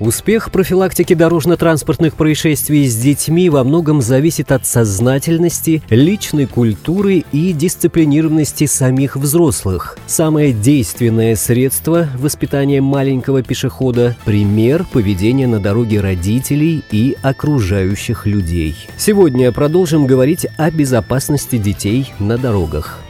Успех профилактики дорожно-транспортных происшествий с детьми во многом зависит от сознательности, личной культуры и дисциплинированности самих взрослых. Самое действенное средство воспитания маленького пешехода – пример поведения на дороге родителей и окружающих людей. Сегодня продолжим говорить о безопасности детей на дорогах.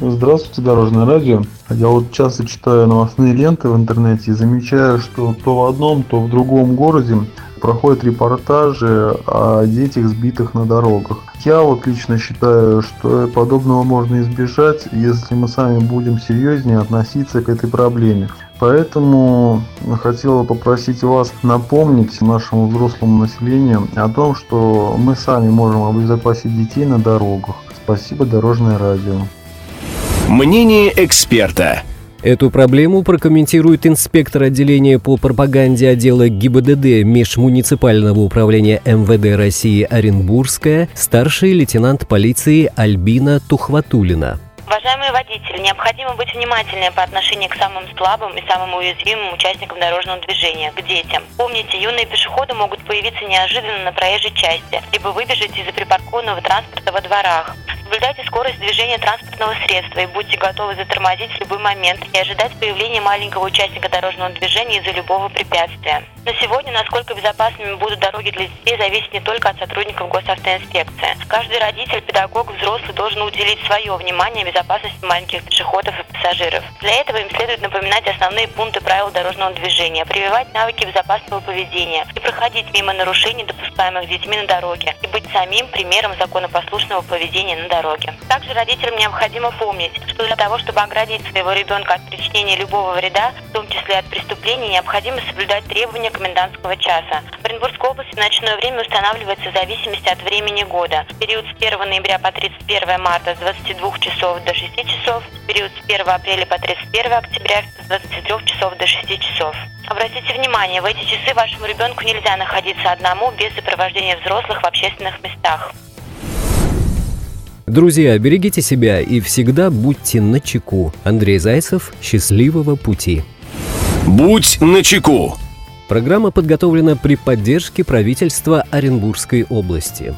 Здравствуйте, Дорожное радио. Я вот часто читаю новостные ленты в интернете и замечаю, что то в одном, то в другом городе проходят репортажи о детях, сбитых на дорогах. Я вот лично считаю, что подобного можно избежать, если мы сами будем серьезнее относиться к этой проблеме. Поэтому хотела попросить вас напомнить нашему взрослому населению о том, что мы сами можем обезопасить детей на дорогах. Спасибо, Дорожное радио. Мнение эксперта. Эту проблему прокомментирует инспектор отделения по пропаганде отдела ГИБДД Межмуниципального управления МВД России Оренбургская, старший лейтенант полиции Альбина Тухватулина. Уважаемые водители, необходимо быть внимательнее по отношению к самым слабым и самым уязвимым участникам дорожного движения, к детям. Помните, юные пешеходы могут появиться неожиданно на проезжей части, либо выбежать из-за припаркованного транспорта во дворах. Соблюдайте скорость движения транспортного средства и будьте готовы затормозить в любой момент и ожидать появления маленького участника дорожного движения из-за любого препятствия. На сегодня, насколько безопасными будут дороги для детей, зависит не только от сотрудников госавтоинспекции. Каждый родитель, педагог, взрослый должен уделить свое внимание безопасности маленьких пешеходов и пассажиров. Для этого им следует напоминать основные пункты правил дорожного движения, прививать навыки безопасного поведения и проходить мимо нарушений, допускаемых детьми на дороге, и быть самим примером законопослушного поведения на дороге. Также родителям необходимо помнить, что для того, чтобы оградить своего ребенка от причинения любого вреда, в том числе от преступлений, необходимо соблюдать требования комендантского часа. В Оренбургской области ночное время устанавливается в зависимости от времени года. Период с 1 ноября по 31 марта с 22 часов до 6 часов, период с 1 апреля по 31 октября с 23 часов до 6 часов. Обратите внимание, в эти часы вашему ребенку нельзя находиться одному без сопровождения взрослых в общественных местах. Друзья, берегите себя и всегда будьте на чеку. Андрей Зайцев, счастливого пути. Будь начеку. Программа подготовлена при поддержке правительства Оренбургской области.